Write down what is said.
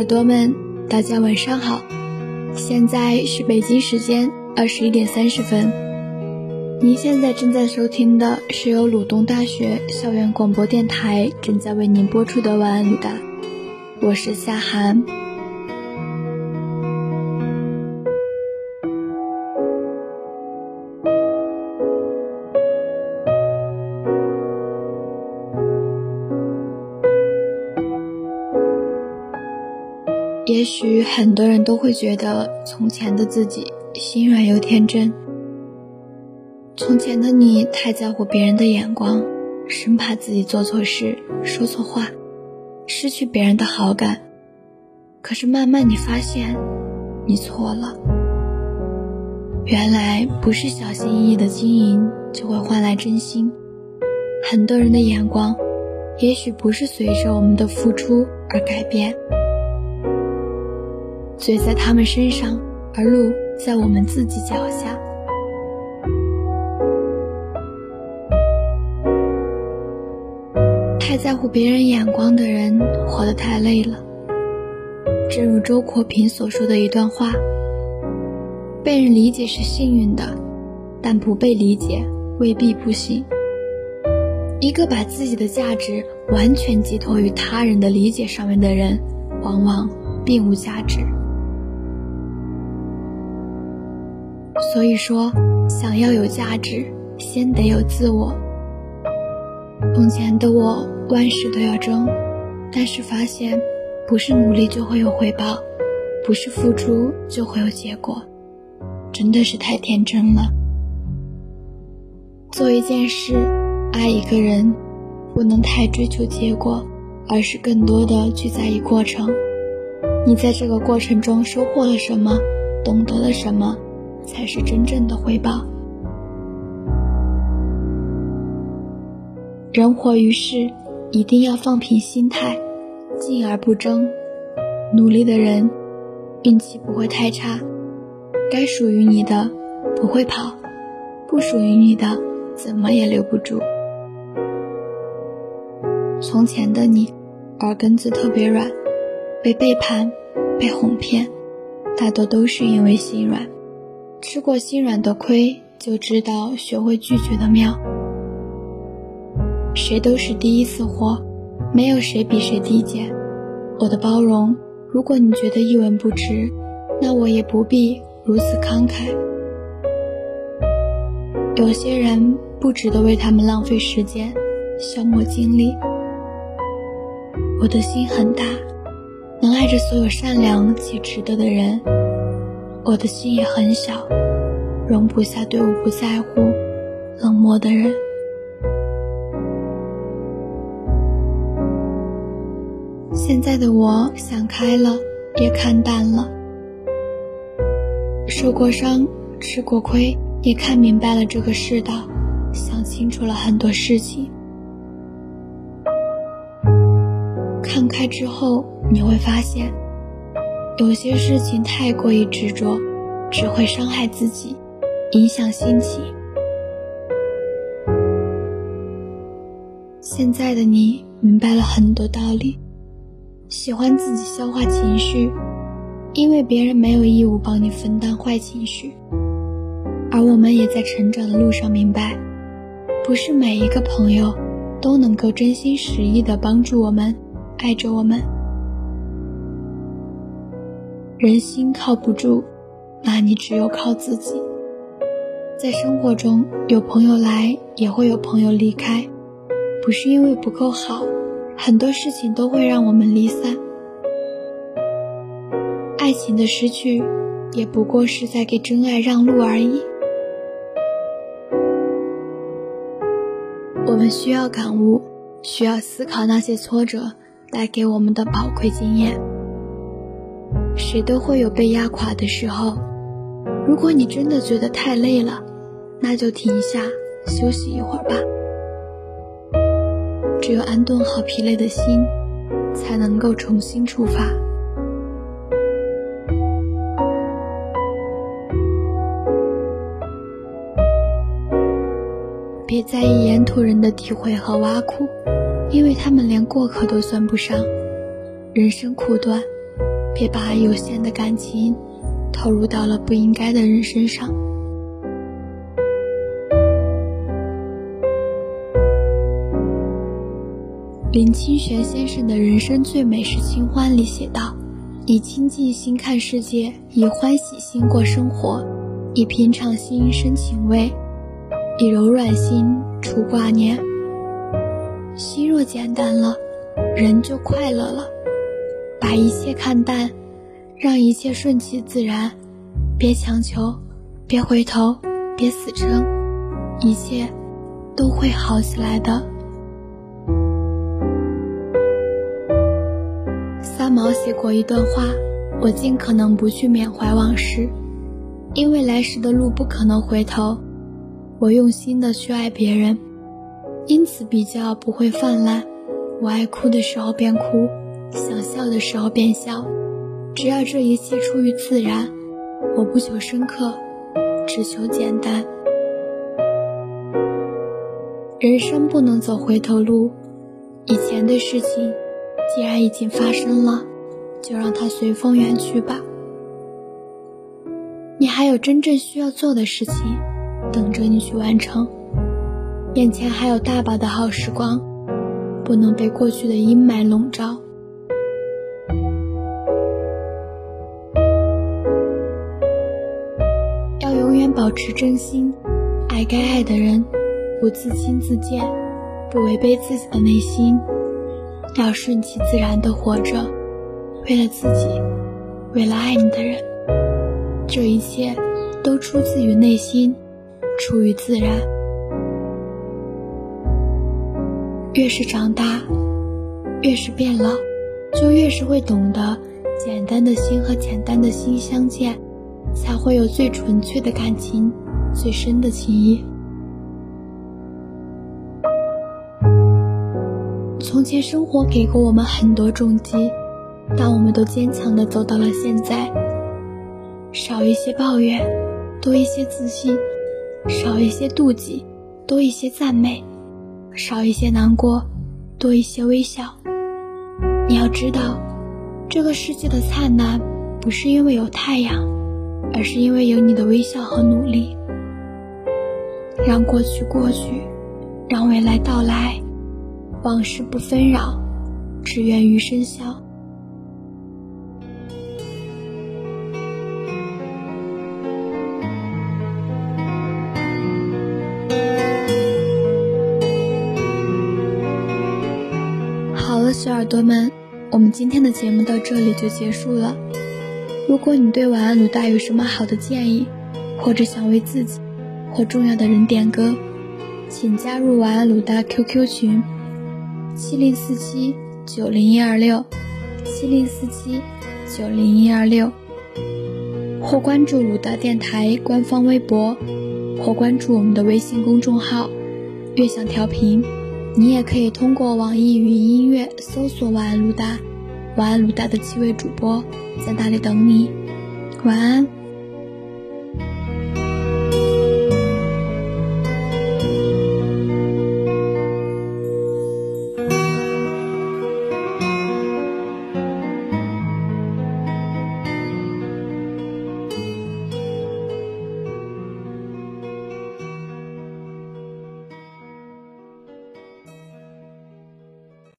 耳朵们，大家晚上好，现在是北京时间二十一点三十分。您现在正在收听的是由鲁东大学校园广播电台正在为您播出的晚安鲁大，我是夏涵。也许很多人都会觉得从前的自己心软又天真。从前的你太在乎别人的眼光，生怕自己做错事、说错话，失去别人的好感。可是慢慢你发现，你错了。原来不是小心翼翼的经营就会换来真心。很多人的眼光，也许不是随着我们的付出而改变。嘴在他们身上，而路在我们自己脚下。太在乎别人眼光的人，活得太累了。正如周国平所说的一段话：“被人理解是幸运的，但不被理解未必不幸。”一个把自己的价值完全寄托于他人的理解上面的人，往往并无价值。所以说，想要有价值，先得有自我。从前的我，万事都要争，但是发现，不是努力就会有回报，不是付出就会有结果，真的是太天真了。做一件事，爱一个人，不能太追求结果，而是更多的去在意过程。你在这个过程中收获了什么，懂得了什么？才是真正的回报。人活于世，一定要放平心态，静而不争。努力的人，运气不会太差。该属于你的不会跑，不属于你的怎么也留不住。从前的你，耳根子特别软，被背叛，被哄骗，大多都是因为心软。吃过心软的亏，就知道学会拒绝的妙。谁都是第一次活，没有谁比谁低贱。我的包容，如果你觉得一文不值，那我也不必如此慷慨。有些人不值得为他们浪费时间，消磨精力。我的心很大，能爱着所有善良且值得的人。我的心也很小，容不下对我不在乎、冷漠的人。现在的我想开了，也看淡了，受过伤、吃过亏，也看明白了这个世道，想清楚了很多事情。看开之后，你会发现。有些事情太过于执着，只会伤害自己，影响心情。现在的你明白了很多道理，喜欢自己消化情绪，因为别人没有义务帮你分担坏情绪。而我们也在成长的路上明白，不是每一个朋友都能够真心实意的帮助我们，爱着我们。人心靠不住，那你只有靠自己。在生活中，有朋友来，也会有朋友离开，不是因为不够好，很多事情都会让我们离散。爱情的失去，也不过是在给真爱让路而已。我们需要感悟，需要思考那些挫折带给我们的宝贵经验。谁都会有被压垮的时候，如果你真的觉得太累了，那就停下休息一会儿吧。只有安顿好疲累的心，才能够重新出发。别在意沿途人的诋毁和挖苦，因为他们连过客都算不上。人生苦短，别把有限的感情投入到了不应该的人身上。林清玄先生的人生最美是清欢里写道：“以清净心看世界，以欢喜心过生活，以平常心生情味，以柔软心除挂念。心若简单了，人就快乐了。把一切看淡，让一切顺其自然，别强求，别回头，别死撑，一切都会好起来的。”三毛写过一段话：我尽可能不去缅怀往事，因为来时的路不可能回头。我用心的去爱别人，因此比较不会泛滥。我爱哭的时候便哭，想笑的时候便笑，只要这一切出于自然。我不求深刻，只求简单。人生不能走回头路，以前的事情。既然已经发生了，就让它随风远去吧。你还有真正需要做的事情，等着你去完成。眼前还有大把的好时光，不能被过去的阴霾笼罩。保持真心，爱该爱的人，不自轻自贱，不违背自己的内心。要顺其自然的活着，为了自己，为了爱你的人，这一切都出自于内心，出于自然。越是长大，越是变老，就越是会懂得，简单的心和简单的心相见，才会有最纯粹的感情，最深的情谊。从前生活给过我们很多重击，但我们都坚强的走到了现在。少一些抱怨，多一些自信；少一些妒忌，多一些赞美；少一些难过，多一些微笑。你要知道，这个世界的灿烂不是因为有太阳，而是因为有你的微笑和努力。让过去过去，让未来到来。往事不纷扰，只愿余生笑。好了，小耳朵们，我们今天的节目到这里就结束了。如果你对晚安鲁大有什么好的建议，或者想为自己或重要的人点歌，请加入晚安鲁大 QQ 群。七零四七九零一二六，七零四七九零一二六，或关注鲁达电台官方微博，或关注我们的微信公众号“悦享调频”。你也可以通过网易云音乐搜索“晚安鲁达”，晚安鲁大的七位主播在那里等你。晚安。